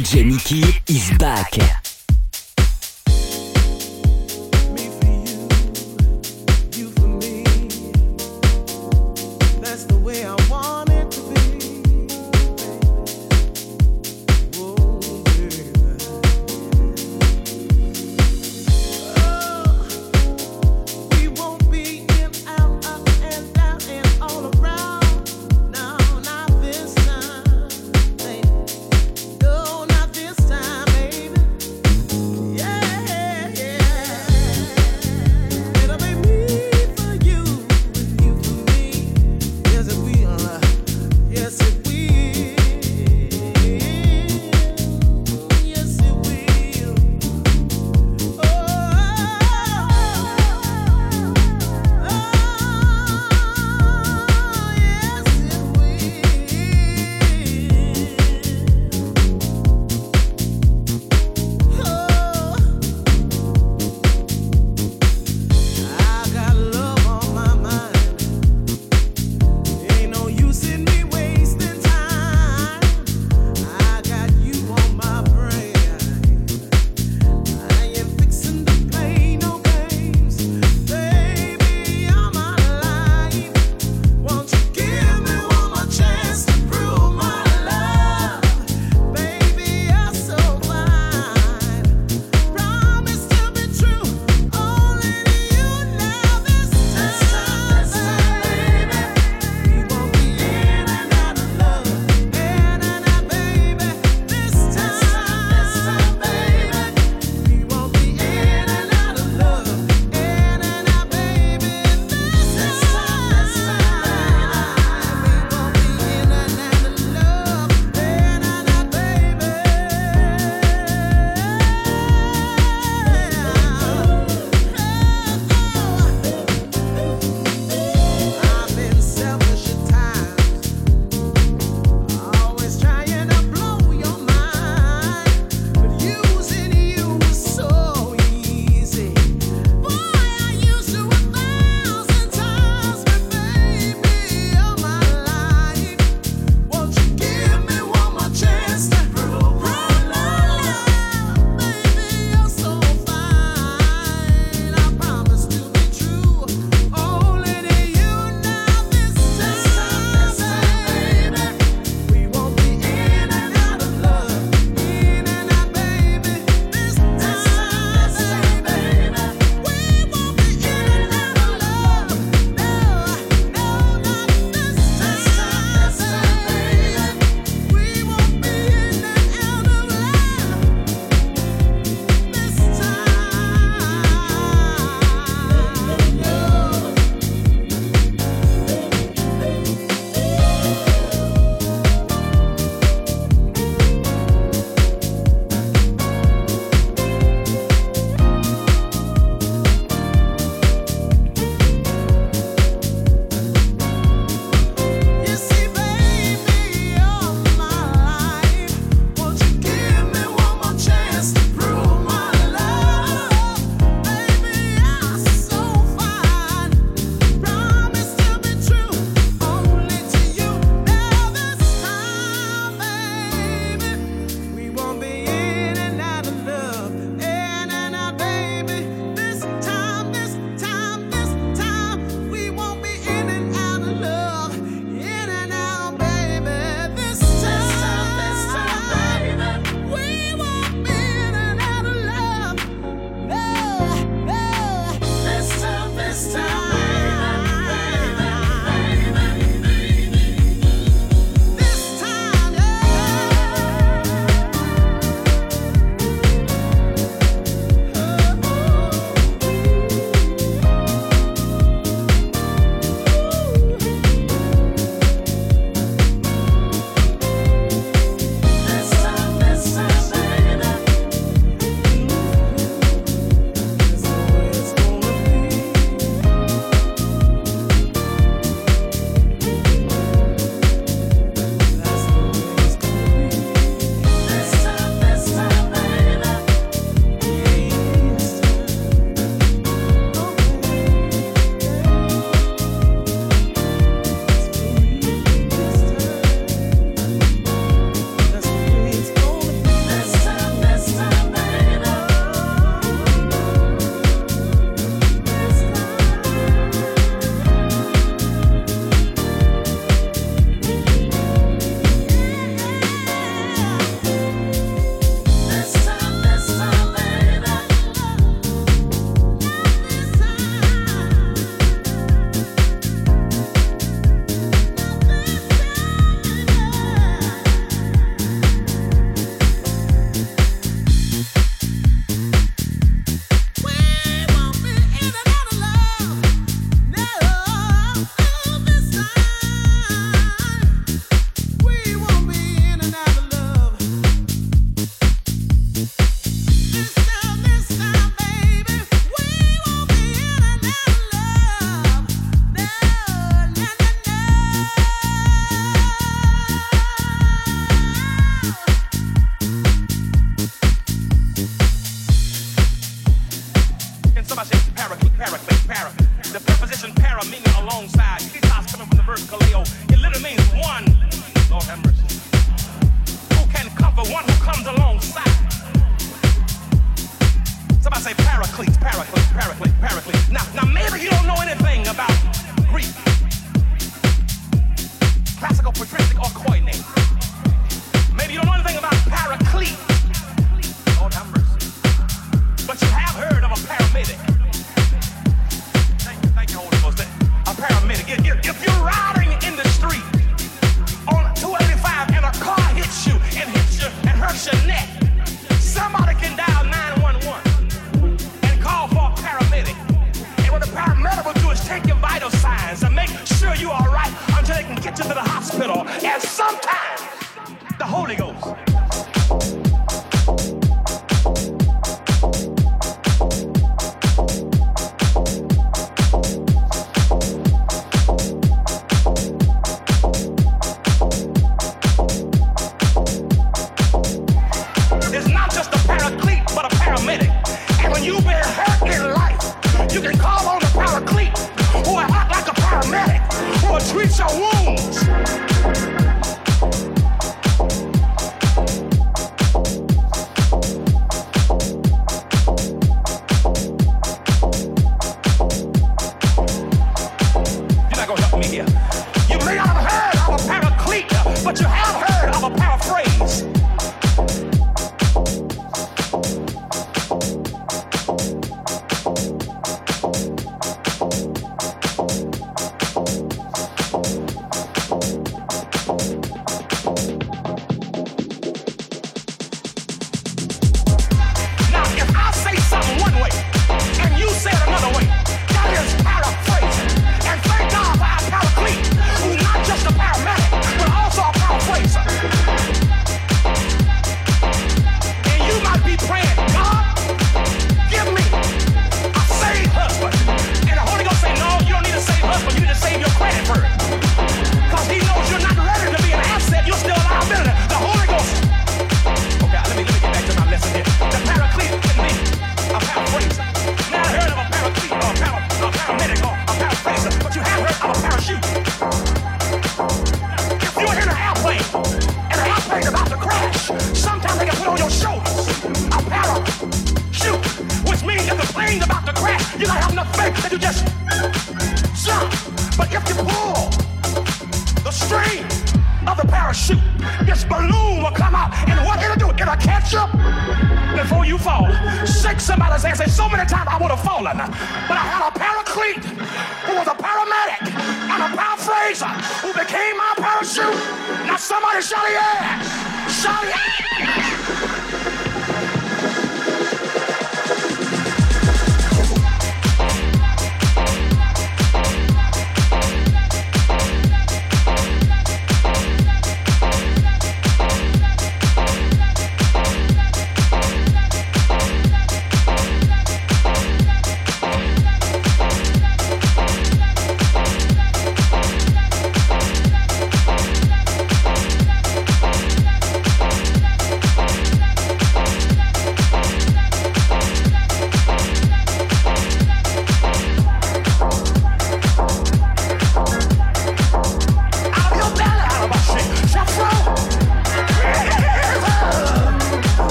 DJ Mickey is back.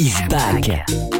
Is back.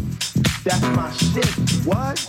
That's my shit. What?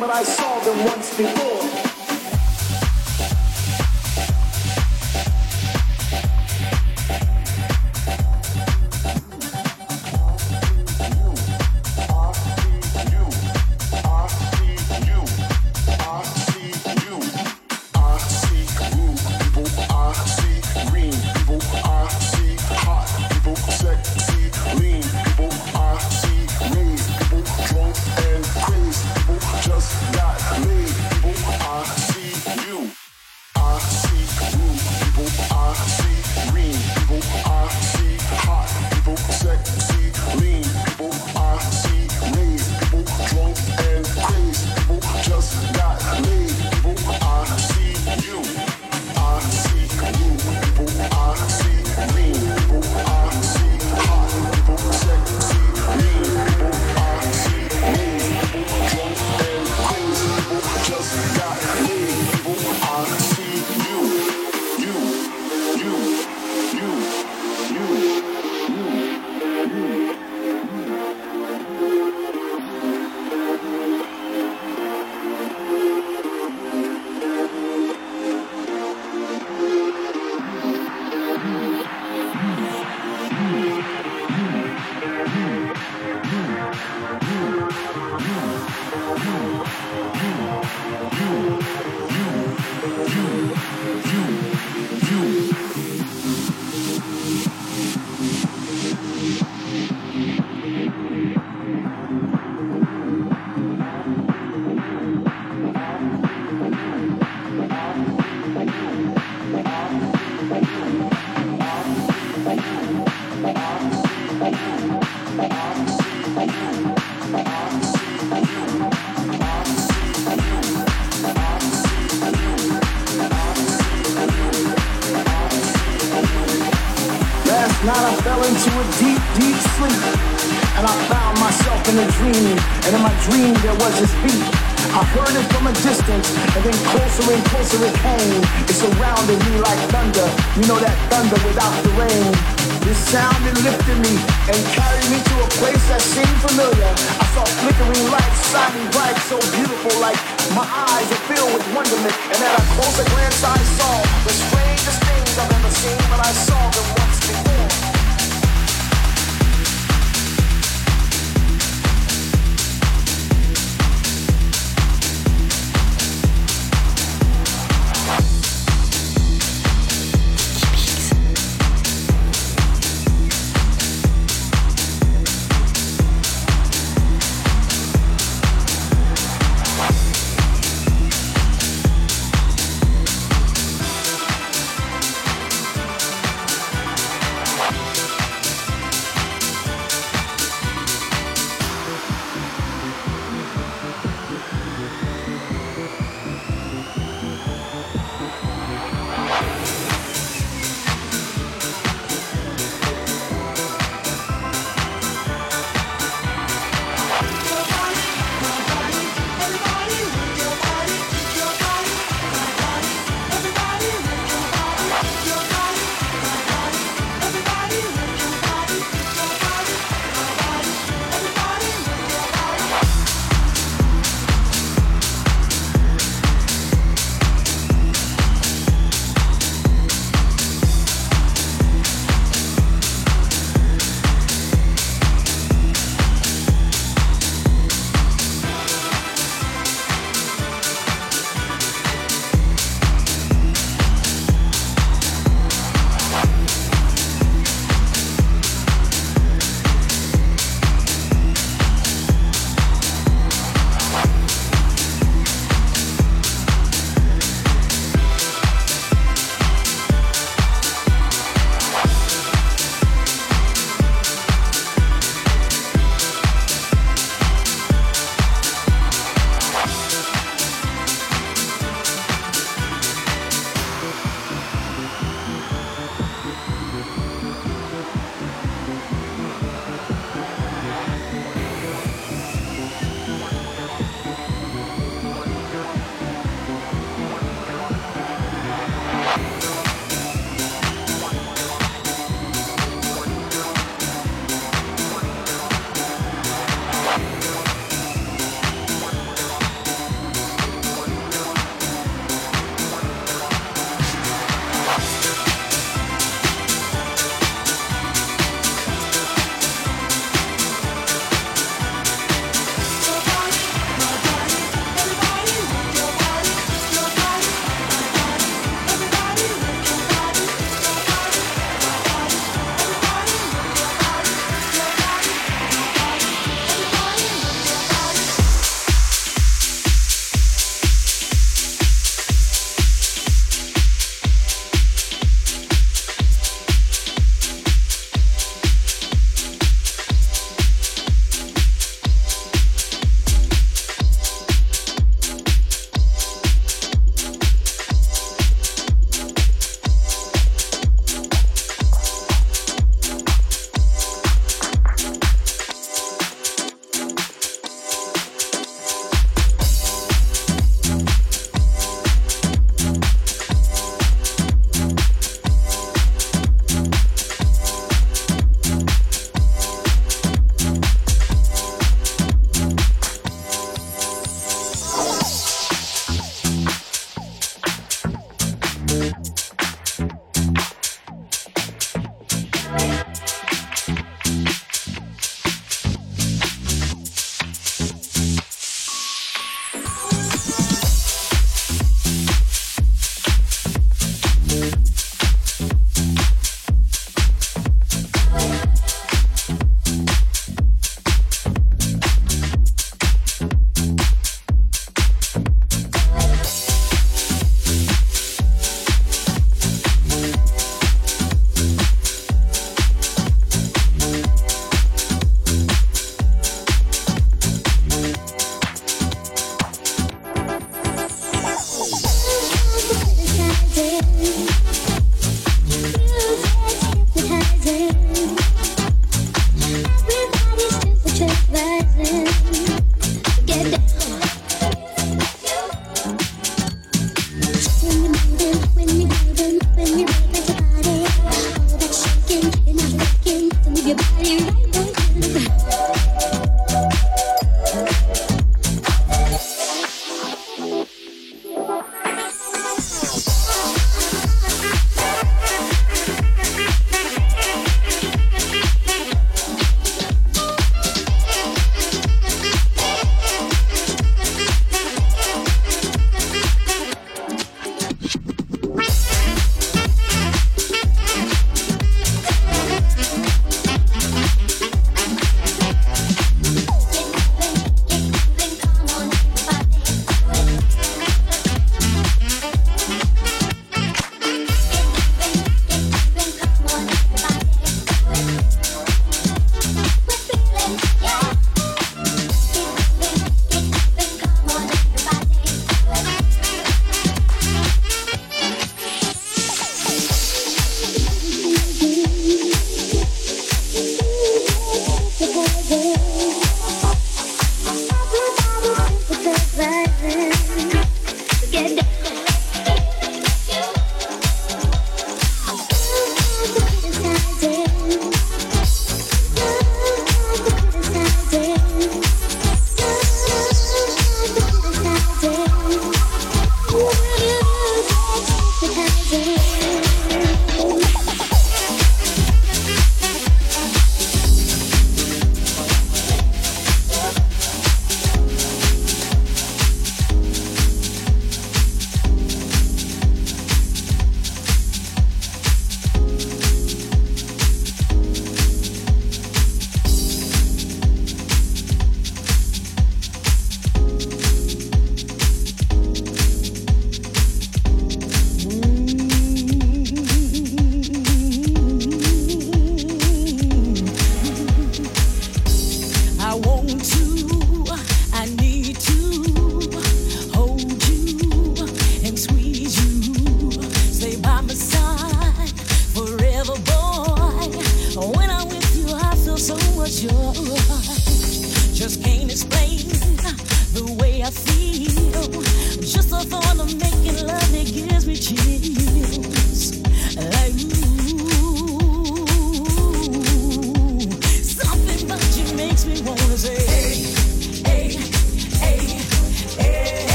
But I saw them once before. I fell into a deep, deep sleep. And I found myself in a dream, and in my dream there was this beat. I heard it from a distance, and then closer and closer it came. It surrounded me like thunder. You know that thunder without the rain. This sound it lifted me and carried me to a place that seemed familiar. I saw flickering lights, shining bright, so beautiful, like my eyes were filled with wonderment. And at a closer glance, I saw the strangest things I've ever seen, but I saw them once before.